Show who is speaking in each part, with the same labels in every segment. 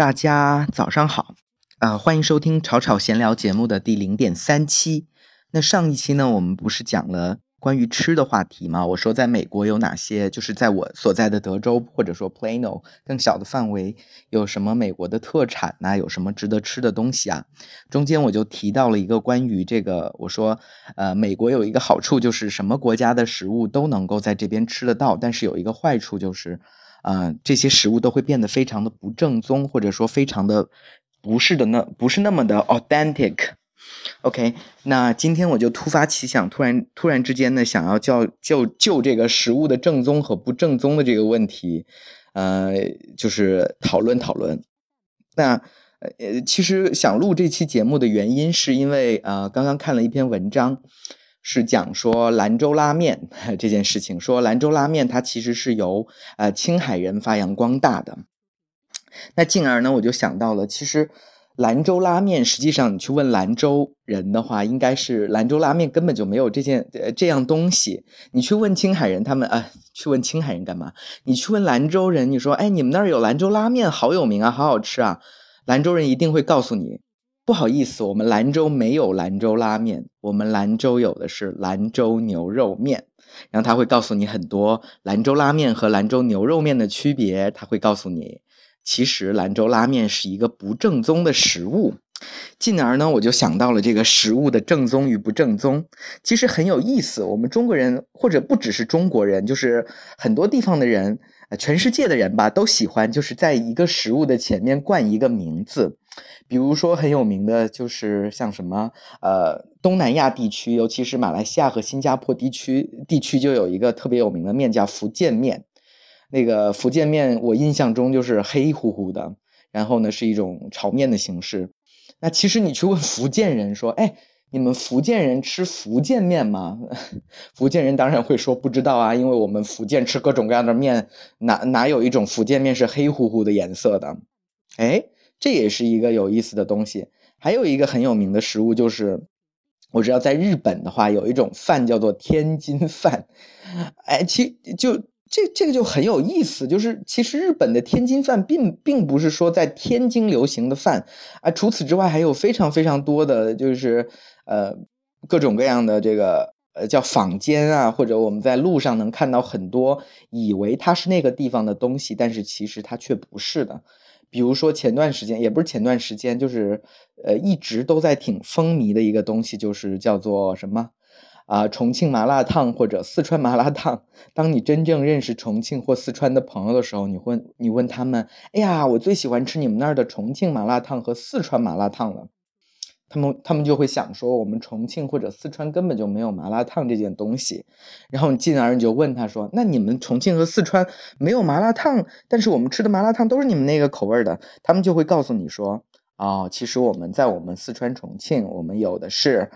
Speaker 1: 大家早上好，啊，欢迎收听炒炒闲聊节目的第零点三期。那上一期呢，我们不是讲了关于吃的话题吗？我说在美国有哪些，就是在我所在的德州或者说 Plano 更小的范围有什么美国的特产呐？有什么值得吃的东西啊？中间我就提到了一个关于这个，我说，呃，美国有一个好处就是什么国家的食物都能够在这边吃得到，但是有一个坏处就是。呃，这些食物都会变得非常的不正宗，或者说非常的不是的那不是那么的 authentic。OK，那今天我就突发奇想，突然突然之间呢，想要叫就就这个食物的正宗和不正宗的这个问题，呃，就是讨论讨论。那呃，其实想录这期节目的原因，是因为呃，刚刚看了一篇文章。是讲说兰州拉面 这件事情，说兰州拉面它其实是由呃青海人发扬光大的。那进而呢，我就想到了，其实兰州拉面实际上你去问兰州人的话，应该是兰州拉面根本就没有这件呃这样东西。你去问青海人，他们啊，去问青海人干嘛？你去问兰州人，你说哎，你们那儿有兰州拉面，好有名啊，好好吃啊。兰州人一定会告诉你。不好意思，我们兰州没有兰州拉面，我们兰州有的是兰州牛肉面。然后他会告诉你很多兰州拉面和兰州牛肉面的区别。他会告诉你，其实兰州拉面是一个不正宗的食物。进而呢，我就想到了这个食物的正宗与不正宗，其实很有意思。我们中国人，或者不只是中国人，就是很多地方的人，全世界的人吧，都喜欢就是在一个食物的前面冠一个名字。比如说很有名的，就是像什么呃东南亚地区，尤其是马来西亚和新加坡地区，地区就有一个特别有名的面叫福建面。那个福建面，我印象中就是黑乎乎的，然后呢是一种炒面的形式。那其实你去问福建人说，哎，你们福建人吃福建面吗？福建人当然会说不知道啊，因为我们福建吃各种各样的面，哪哪有一种福建面是黑乎乎的颜色的？哎。这也是一个有意思的东西。还有一个很有名的食物，就是我知道在日本的话，有一种饭叫做天津饭。哎，其就这这个就很有意思，就是其实日本的天津饭并并不是说在天津流行的饭啊。除此之外，还有非常非常多的就是呃各种各样的这个呃叫坊间啊，或者我们在路上能看到很多以为它是那个地方的东西，但是其实它却不是的。比如说前段时间，也不是前段时间，就是呃一直都在挺风靡的一个东西，就是叫做什么啊？重庆麻辣烫或者四川麻辣烫。当你真正认识重庆或四川的朋友的时候，你问你问他们，哎呀，我最喜欢吃你们那儿的重庆麻辣烫和四川麻辣烫了。他们他们就会想说，我们重庆或者四川根本就没有麻辣烫这件东西，然后进而你就问他说，那你们重庆和四川没有麻辣烫，但是我们吃的麻辣烫都是你们那个口味的，他们就会告诉你说，哦，其实我们在我们四川重庆，我们有的是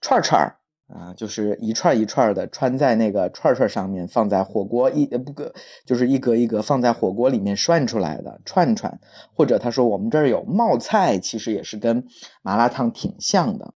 Speaker 1: 串串儿。啊，就是一串一串的穿在那个串串上面，放在火锅一不个，就是一格一格放在火锅里面涮出来的串串，或者他说我们这儿有冒菜，其实也是跟麻辣烫挺像的。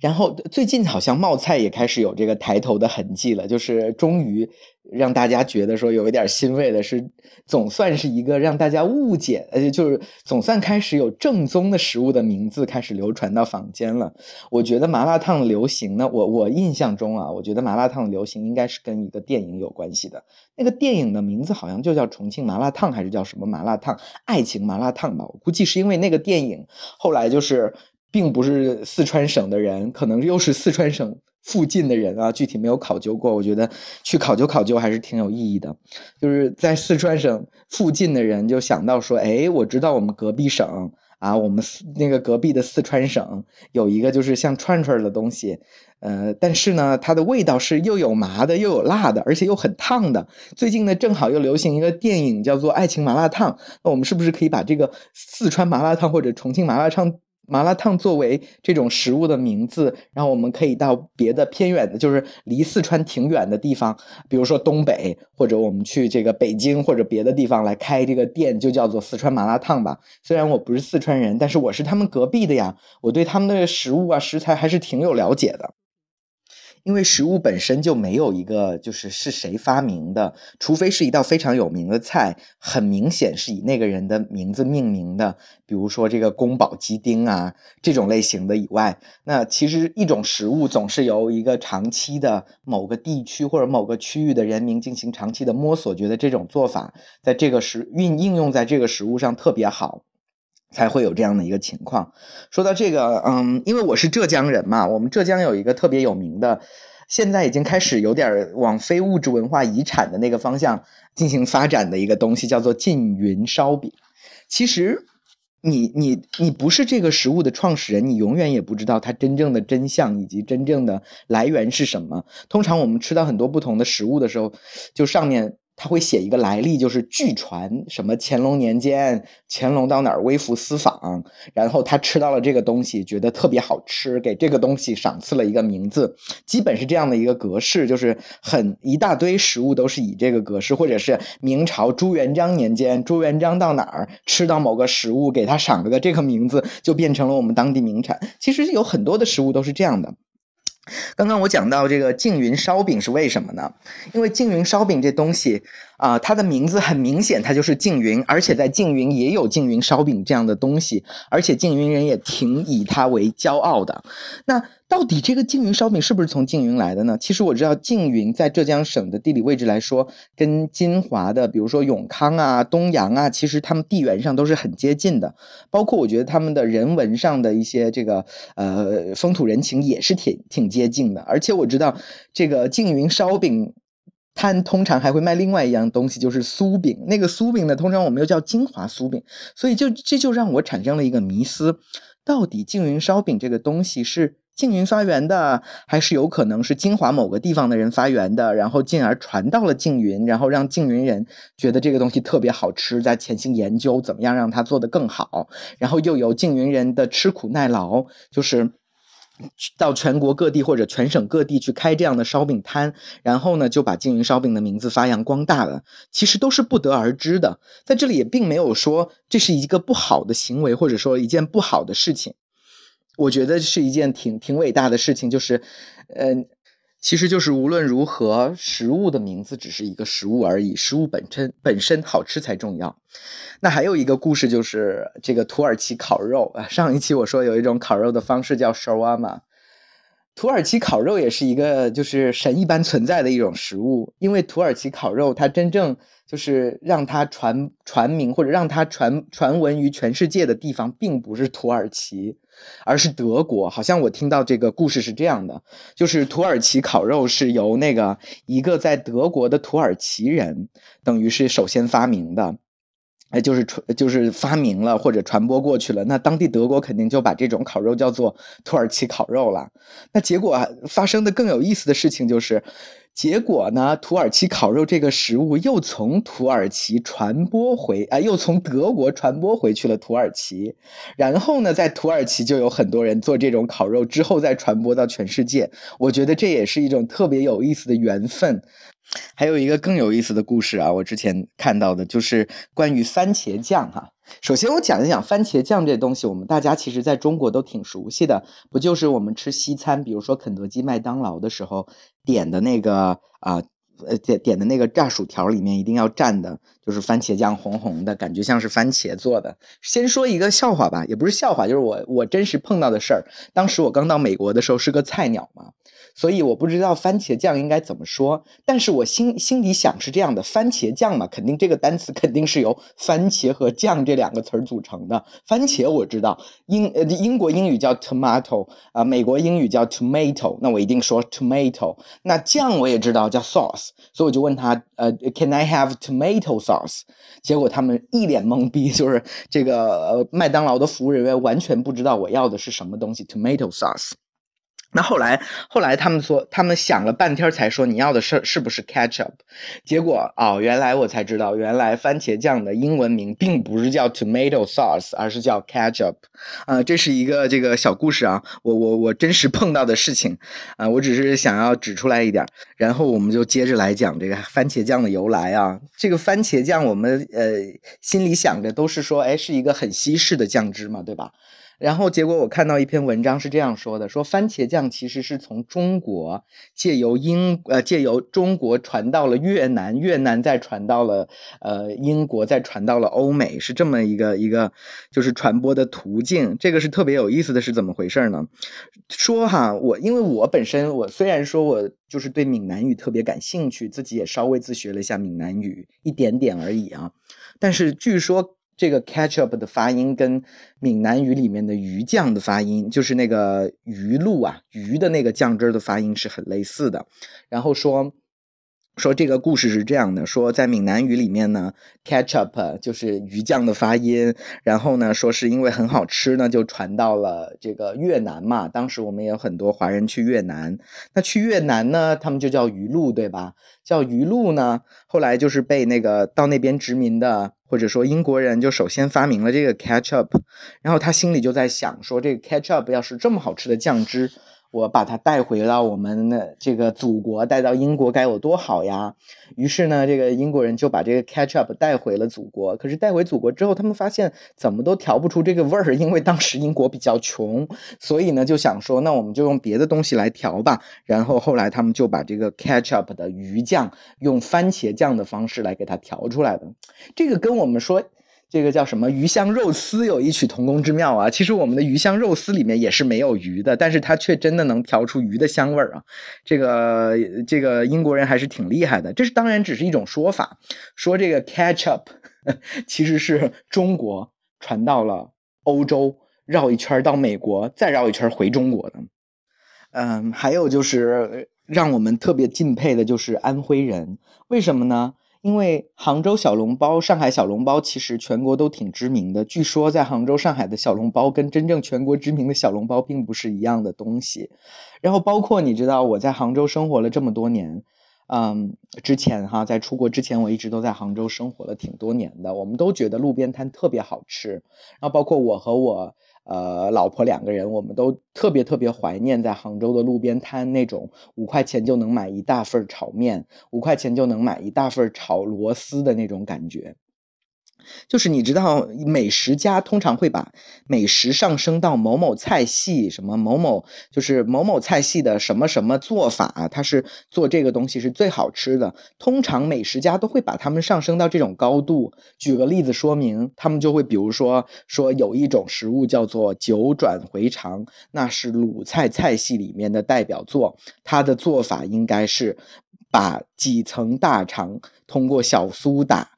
Speaker 1: 然后最近好像冒菜也开始有这个抬头的痕迹了，就是终于让大家觉得说有一点欣慰的是，总算是一个让大家误解，呃，就是总算开始有正宗的食物的名字开始流传到坊间了。我觉得麻辣烫流行呢，我我印象中啊，我觉得麻辣烫流行应该是跟一个电影有关系的。那个电影的名字好像就叫《重庆麻辣烫》，还是叫什么麻辣烫？爱情麻辣烫吧？我估计是因为那个电影后来就是。并不是四川省的人，可能又是四川省附近的人啊，具体没有考究过。我觉得去考究考究还是挺有意义的。就是在四川省附近的人就想到说，哎，我知道我们隔壁省啊，我们那个隔壁的四川省有一个就是像串串的东西，呃，但是呢，它的味道是又有麻的，又有辣的，而且又很烫的。最近呢，正好又流行一个电影叫做《爱情麻辣烫》，那我们是不是可以把这个四川麻辣烫或者重庆麻辣烫？麻辣烫作为这种食物的名字，然后我们可以到别的偏远的，就是离四川挺远的地方，比如说东北，或者我们去这个北京或者别的地方来开这个店，就叫做四川麻辣烫吧。虽然我不是四川人，但是我是他们隔壁的呀，我对他们的食物啊食材还是挺有了解的。因为食物本身就没有一个就是是谁发明的，除非是一道非常有名的菜，很明显是以那个人的名字命名的，比如说这个宫保鸡丁啊这种类型的以外，那其实一种食物总是由一个长期的某个地区或者某个区域的人民进行长期的摸索，觉得这种做法在这个食运应用在这个食物上特别好。才会有这样的一个情况。说到这个，嗯，因为我是浙江人嘛，我们浙江有一个特别有名的，现在已经开始有点往非物质文化遗产的那个方向进行发展的一个东西，叫做缙云烧饼。其实，你你你不是这个食物的创始人，你永远也不知道它真正的真相以及真正的来源是什么。通常我们吃到很多不同的食物的时候，就上面。他会写一个来历，就是据传什么乾隆年间，乾隆到哪儿微服私访，然后他吃到了这个东西，觉得特别好吃，给这个东西赏赐了一个名字，基本是这样的一个格式，就是很一大堆食物都是以这个格式，或者是明朝朱元璋年间，朱元璋到哪儿吃到某个食物，给他赏了个这个名字，就变成了我们当地名产。其实有很多的食物都是这样的。刚刚我讲到这个缙云烧饼是为什么呢？因为缙云烧饼这东西啊，它的名字很明显，它就是缙云，而且在缙云也有缙云烧饼这样的东西，而且缙云人也挺以它为骄傲的。那到底这个缙云烧饼是不是从缙云来的呢？其实我知道缙云在浙江省的地理位置来说，跟金华的，比如说永康啊、东阳啊，其实他们地缘上都是很接近的。包括我觉得他们的人文上的一些这个呃风土人情也是挺挺接近的。而且我知道这个缙云烧饼摊通常还会卖另外一样东西，就是酥饼。那个酥饼呢，通常我们又叫金华酥饼。所以就这就让我产生了一个迷思：到底缙云烧饼这个东西是？缙云发源的，还是有可能是金华某个地方的人发源的，然后进而传到了缙云，然后让缙云人觉得这个东西特别好吃，在潜心研究怎么样让它做得更好，然后又有缙云人的吃苦耐劳，就是到全国各地或者全省各地去开这样的烧饼摊，然后呢就把经营烧饼的名字发扬光大了。其实都是不得而知的，在这里也并没有说这是一个不好的行为，或者说一件不好的事情。我觉得是一件挺挺伟大的事情，就是，嗯，其实就是无论如何，食物的名字只是一个食物而已，食物本身本身好吃才重要。那还有一个故事就是这个土耳其烤肉啊，上一期我说有一种烤肉的方式叫 shawarma。土耳其烤肉也是一个就是神一般存在的一种食物，因为土耳其烤肉它真正就是让它传传名或者让它传传闻于全世界的地方，并不是土耳其，而是德国。好像我听到这个故事是这样的，就是土耳其烤肉是由那个一个在德国的土耳其人，等于是首先发明的。哎，就是传，就是发明了或者传播过去了，那当地德国肯定就把这种烤肉叫做土耳其烤肉了。那结果发生的更有意思的事情就是，结果呢，土耳其烤肉这个食物又从土耳其传播回，啊，又从德国传播回去了土耳其。然后呢，在土耳其就有很多人做这种烤肉，之后再传播到全世界。我觉得这也是一种特别有意思的缘分。还有一个更有意思的故事啊，我之前看到的就是关于番茄酱哈。首先我讲一讲番茄酱这东西，我们大家其实在中国都挺熟悉的，不就是我们吃西餐，比如说肯德基、麦当劳的时候点的那个啊。呃，点点的那个炸薯条里面一定要蘸的就是番茄酱，红红的，感觉像是番茄做的。先说一个笑话吧，也不是笑话，就是我我真实碰到的事儿。当时我刚到美国的时候是个菜鸟嘛，所以我不知道番茄酱应该怎么说。但是我心心里想是这样的，番茄酱嘛，肯定这个单词肯定是由番茄和酱这两个词儿组成的。番茄我知道，英呃英国英语叫 tomato 啊，美国英语叫 tomato，那我一定说 tomato。那酱我也知道叫 sauce。所以我就问他，呃，Can I have tomato sauce？结果他们一脸懵逼，就是这个麦当劳的服务人员完全不知道我要的是什么东西，tomato sauce。那后来，后来他们说，他们想了半天才说你要的是是不是 ketchup？结果哦，原来我才知道，原来番茄酱的英文名并不是叫 tomato sauce，而是叫 ketchup。啊，这是一个这个小故事啊，我我我真实碰到的事情啊，我只是想要指出来一点，然后我们就接着来讲这个番茄酱的由来啊。这个番茄酱，我们呃心里想着都是说，哎，是一个很西式的酱汁嘛，对吧？然后结果我看到一篇文章是这样说的：说番茄酱其实是从中国借由英呃借由中国传到了越南，越南再传到了呃英国，再传到了欧美，是这么一个一个就是传播的途径。这个是特别有意思的是怎么回事呢？说哈，我因为我本身我虽然说我就是对闽南语特别感兴趣，自己也稍微自学了一下闽南语，一点点而已啊，但是据说。这个 ketchup 的发音跟闽南语里面的鱼酱的发音，就是那个鱼露啊，鱼的那个酱汁的发音是很类似的。然后说说这个故事是这样的：说在闽南语里面呢，ketchup 就是鱼酱的发音。然后呢，说是因为很好吃呢，就传到了这个越南嘛。当时我们也有很多华人去越南，那去越南呢，他们就叫鱼露，对吧？叫鱼露呢，后来就是被那个到那边殖民的。或者说英国人就首先发明了这个 ketchup，然后他心里就在想说，这个 ketchup 要是这么好吃的酱汁。我把它带回到我们的这个祖国，带到英国该有多好呀！于是呢，这个英国人就把这个 ketchup 带回了祖国。可是带回祖国之后，他们发现怎么都调不出这个味儿，因为当时英国比较穷，所以呢就想说，那我们就用别的东西来调吧。然后后来他们就把这个 ketchup 的鱼酱用番茄酱的方式来给它调出来的。这个跟我们说。这个叫什么鱼香肉丝有异曲同工之妙啊！其实我们的鱼香肉丝里面也是没有鱼的，但是它却真的能调出鱼的香味儿啊！这个这个英国人还是挺厉害的。这是当然只是一种说法，说这个 ketchup 其实是中国传到了欧洲，绕一圈到美国，再绕一圈回中国的。嗯，还有就是让我们特别敬佩的就是安徽人，为什么呢？因为杭州小笼包、上海小笼包其实全国都挺知名的。据说在杭州、上海的小笼包跟真正全国知名的小笼包并不是一样的东西。然后包括你知道我在杭州生活了这么多年，嗯，之前哈在出国之前我一直都在杭州生活了挺多年的。我们都觉得路边摊特别好吃。然后包括我和我。呃，老婆两个人，我们都特别特别怀念在杭州的路边摊那种五块钱就能买一大份炒面，五块钱就能买一大份炒螺丝的那种感觉。就是你知道，美食家通常会把美食上升到某某菜系，什么某某就是某某菜系的什么什么做法，他是做这个东西是最好吃的。通常美食家都会把他们上升到这种高度。举个例子说明，他们就会比如说说有一种食物叫做九转回肠，那是鲁菜菜系里面的代表作，它的做法应该是把几层大肠通过小苏打。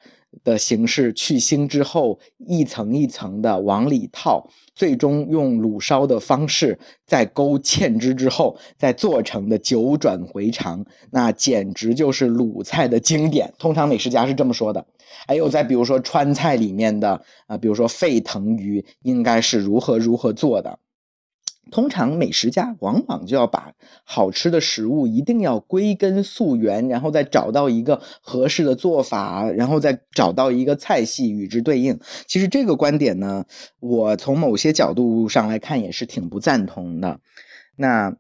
Speaker 1: 的形式去腥之后，一层一层的往里套，最终用卤烧的方式再勾芡汁之后，再做成的九转回肠，那简直就是鲁菜的经典。通常美食家是这么说的。还有再比如说川菜里面的啊，比如说沸腾鱼，应该是如何如何做的。通常美食家往往就要把好吃的食物一定要归根溯源，然后再找到一个合适的做法，然后再找到一个菜系与之对应。其实这个观点呢，我从某些角度上来看也是挺不赞同的。那。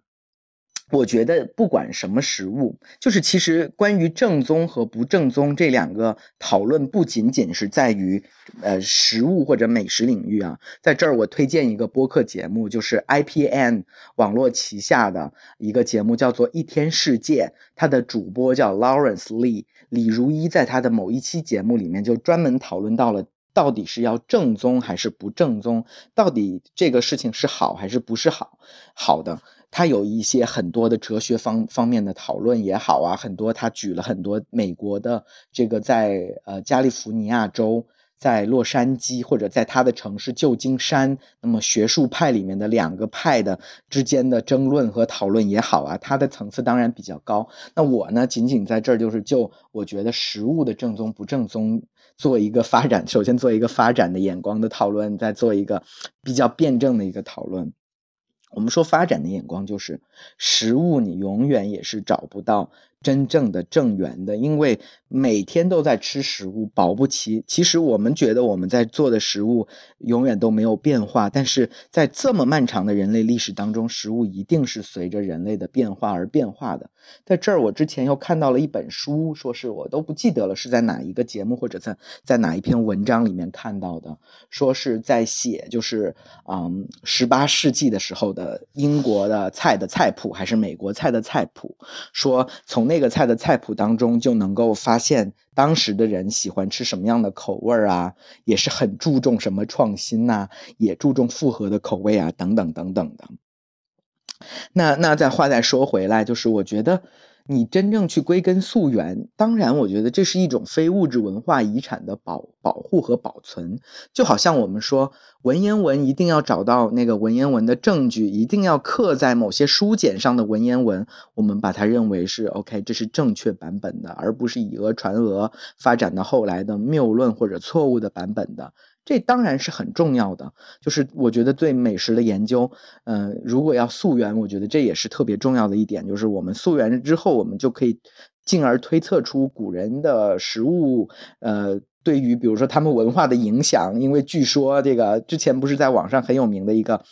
Speaker 1: 我觉得不管什么食物，就是其实关于正宗和不正宗这两个讨论，不仅仅是在于呃食物或者美食领域啊。在这儿我推荐一个播客节目，就是 IPN 网络旗下的一个节目，叫做《一天世界》，它的主播叫 Lawrence Lee 李如一，在他的某一期节目里面就专门讨论到了，到底是要正宗还是不正宗，到底这个事情是好还是不是好好的。他有一些很多的哲学方方面的讨论也好啊，很多他举了很多美国的这个在呃加利福尼亚州，在洛杉矶或者在他的城市旧金山，那么学术派里面的两个派的之间的争论和讨论也好啊，它的层次当然比较高。那我呢，仅仅在这儿就是就我觉得食物的正宗不正宗做一个发展，首先做一个发展的眼光的讨论，再做一个比较辩证的一个讨论。我们说发展的眼光就是食物，你永远也是找不到真正的正源的，因为每天都在吃食物，保不齐。其实我们觉得我们在做的食物永远都没有变化，但是在这么漫长的人类历史当中，食物一定是随着人类的变化而变化的。在这儿，我之前又看到了一本书，说是我都不记得了是在哪一个节目或者在在哪一篇文章里面看到的，说是在写就是嗯十八世纪的时候的英国的菜的菜谱还是美国菜的菜谱，说从那个菜的菜谱当中就能够发现当时的人喜欢吃什么样的口味儿啊，也是很注重什么创新呐，也注重复合的口味啊，等等等等的。那那再话再说回来，就是我觉得你真正去归根溯源，当然我觉得这是一种非物质文化遗产的保保护和保存，就好像我们说文言文一定要找到那个文言文的证据，一定要刻在某些书简上的文言文，我们把它认为是 OK，这是正确版本的，而不是以讹传讹发展到后来的谬论或者错误的版本的。这当然是很重要的，就是我觉得对美食的研究，嗯，如果要溯源，我觉得这也是特别重要的一点，就是我们溯源之后，我们就可以进而推测出古人的食物，呃，对于比如说他们文化的影响，因为据说这个之前不是在网上很有名的一个。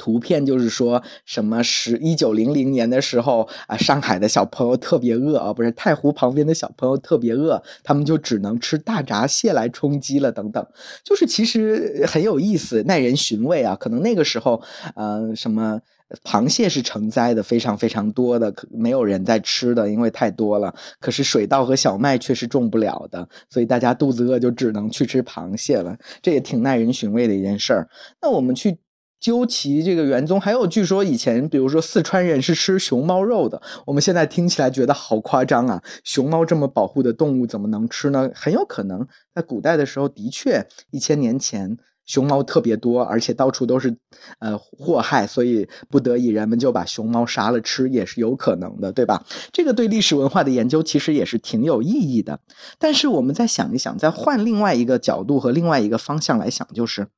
Speaker 1: 图片就是说什么十一九零零年的时候啊，上海的小朋友特别饿啊，不是太湖旁边的小朋友特别饿，他们就只能吃大闸蟹来充饥了等等，就是其实很有意思，耐人寻味啊。可能那个时候，呃，什么螃蟹是成灾的，非常非常多的，没有人在吃的，因为太多了。可是水稻和小麦却是种不了的，所以大家肚子饿就只能去吃螃蟹了，这也挺耐人寻味的一件事儿。那我们去。究其这个元宗，还有据说以前，比如说四川人是吃熊猫肉的。我们现在听起来觉得好夸张啊！熊猫这么保护的动物怎么能吃呢？很有可能在古代的时候，的确一千年前熊猫特别多，而且到处都是呃祸害，所以不得已人们就把熊猫杀了吃，也是有可能的，对吧？这个对历史文化的研究其实也是挺有意义的。但是我们再想一想，再换另外一个角度和另外一个方向来想，就是。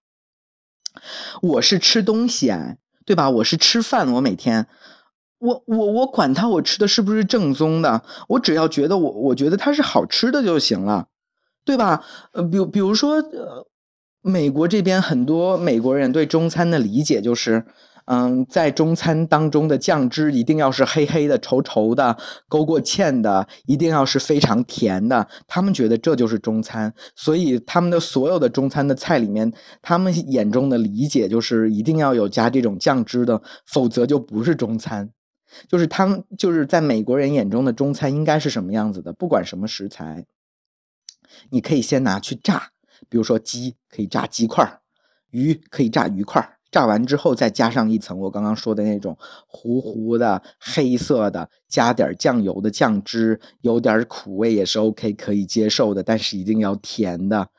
Speaker 1: 我是吃东西啊，对吧？我是吃饭，我每天，我我我管他我吃的是不是正宗的，我只要觉得我我觉得它是好吃的就行了，对吧？呃，比比如说，呃，美国这边很多美国人对中餐的理解就是。嗯，在中餐当中的酱汁一定要是黑黑的、稠稠的、勾过芡的，一定要是非常甜的。他们觉得这就是中餐，所以他们的所有的中餐的菜里面，他们眼中的理解就是一定要有加这种酱汁的，否则就不是中餐。就是他们就是在美国人眼中的中餐应该是什么样子的？不管什么食材，你可以先拿去炸，比如说鸡可以炸鸡块鱼可以炸鱼块炸完之后，再加上一层我刚刚说的那种糊糊的黑色的，加点酱油的酱汁，有点苦味也是 OK 可以接受的，但是一定要甜的。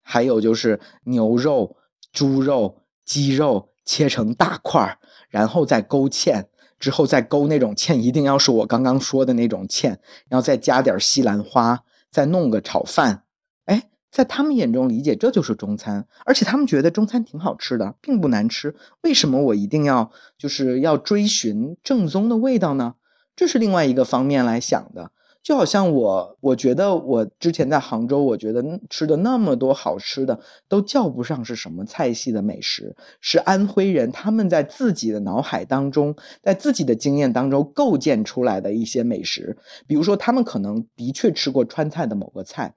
Speaker 1: 还有就是牛肉、猪肉、鸡肉切成大块然后再勾芡，之后再勾那种芡，一定要是我刚刚说的那种芡，然后再加点西兰花，再弄个炒饭。在他们眼中理解这就是中餐，而且他们觉得中餐挺好吃的，并不难吃。为什么我一定要就是要追寻正宗的味道呢？这是另外一个方面来想的。就好像我，我觉得我之前在杭州，我觉得吃的那么多好吃的，都叫不上是什么菜系的美食，是安徽人他们在自己的脑海当中，在自己的经验当中构建出来的一些美食。比如说，他们可能的确吃过川菜的某个菜。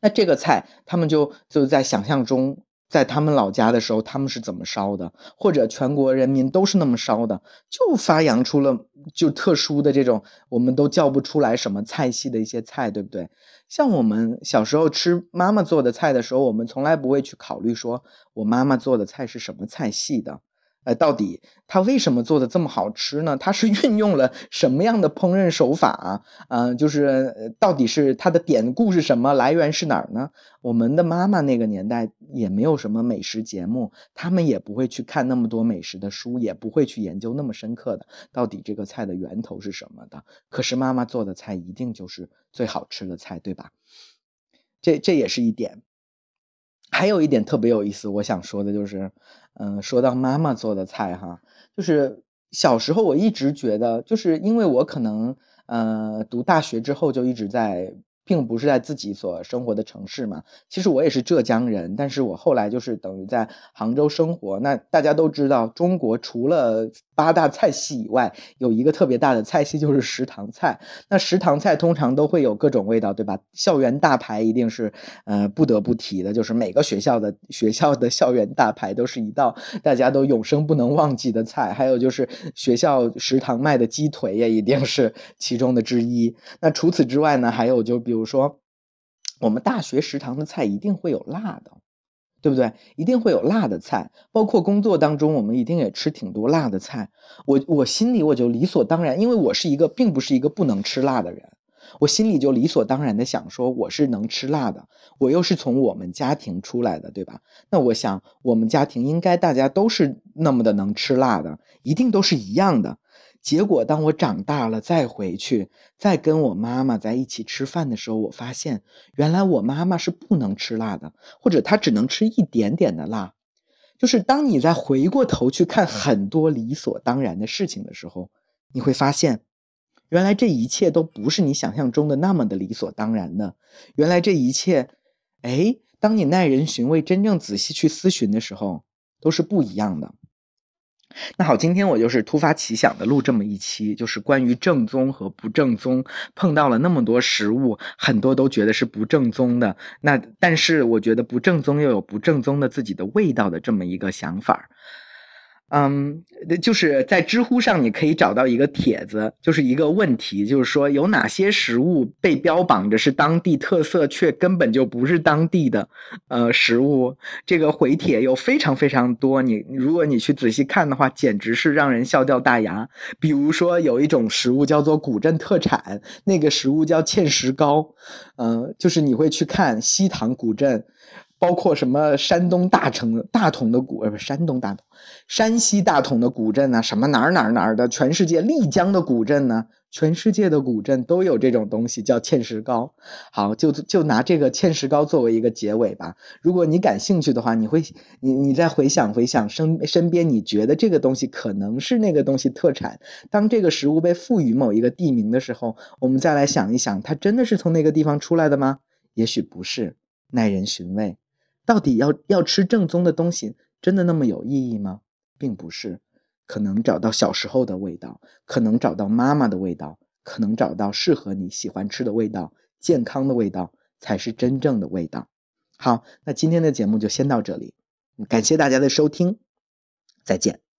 Speaker 1: 那这个菜，他们就就在想象中，在他们老家的时候，他们是怎么烧的，或者全国人民都是那么烧的，就发扬出了就特殊的这种，我们都叫不出来什么菜系的一些菜，对不对？像我们小时候吃妈妈做的菜的时候，我们从来不会去考虑说我妈妈做的菜是什么菜系的。呃，到底他为什么做的这么好吃呢？他是 运用了什么样的烹饪手法啊？嗯，就是到底是他的典故是什么？来源是哪儿呢？我们的妈妈那个年代也没有什么美食节目，他们也不会去看那么多美食的书，也不会去研究那么深刻的到底这个菜的源头是什么的。可是妈妈做的菜一定就是最好吃的菜，对吧？这这也是一点。还有一点特别有意思，我想说的就是，嗯，说到妈妈做的菜哈，就是小时候我一直觉得，就是因为我可能呃，读大学之后就一直在。并不是在自己所生活的城市嘛。其实我也是浙江人，但是我后来就是等于在杭州生活。那大家都知道，中国除了八大菜系以外，有一个特别大的菜系就是食堂菜。那食堂菜通常都会有各种味道，对吧？校园大排一定是呃不得不提的，就是每个学校的学校的校园大排都是一道大家都永生不能忘记的菜。还有就是学校食堂卖的鸡腿也一定是其中的之一。那除此之外呢，还有就比如。比如说，我们大学食堂的菜一定会有辣的，对不对？一定会有辣的菜，包括工作当中，我们一定也吃挺多辣的菜。我我心里我就理所当然，因为我是一个并不是一个不能吃辣的人，我心里就理所当然的想说，我是能吃辣的，我又是从我们家庭出来的，对吧？那我想，我们家庭应该大家都是那么的能吃辣的，一定都是一样的。结果，当我长大了再回去，再跟我妈妈在一起吃饭的时候，我发现原来我妈妈是不能吃辣的，或者她只能吃一点点的辣。就是当你再回过头去看很多理所当然的事情的时候，你会发现，原来这一切都不是你想象中的那么的理所当然的。原来这一切，哎，当你耐人寻味、真正仔细去思寻的时候，都是不一样的。那好，今天我就是突发奇想的录这么一期，就是关于正宗和不正宗。碰到了那么多食物，很多都觉得是不正宗的。那但是我觉得不正宗又有不正宗的自己的味道的这么一个想法。嗯，就是在知乎上你可以找到一个帖子，就是一个问题，就是说有哪些食物被标榜着是当地特色，却根本就不是当地的，呃，食物。这个回帖有非常非常多，你如果你去仔细看的话，简直是让人笑掉大牙。比如说有一种食物叫做古镇特产，那个食物叫芡实糕，嗯，就是你会去看西塘古镇。包括什么山东大城大同的古呃不山东大同，山西大同的古镇呢？什么哪儿哪儿哪儿的？全世界丽江的古镇呢？全世界的古镇都有这种东西叫芡实糕。好，就就拿这个芡实糕作为一个结尾吧。如果你感兴趣的话，你会你你再回想回想身身边你觉得这个东西可能是那个东西特产。当这个食物被赋予某一个地名的时候，我们再来想一想，它真的是从那个地方出来的吗？也许不是，耐人寻味。到底要要吃正宗的东西，真的那么有意义吗？并不是，可能找到小时候的味道，可能找到妈妈的味道，可能找到适合你喜欢吃的味道，健康的味道才是真正的味道。好，那今天的节目就先到这里，感谢大家的收听，再见。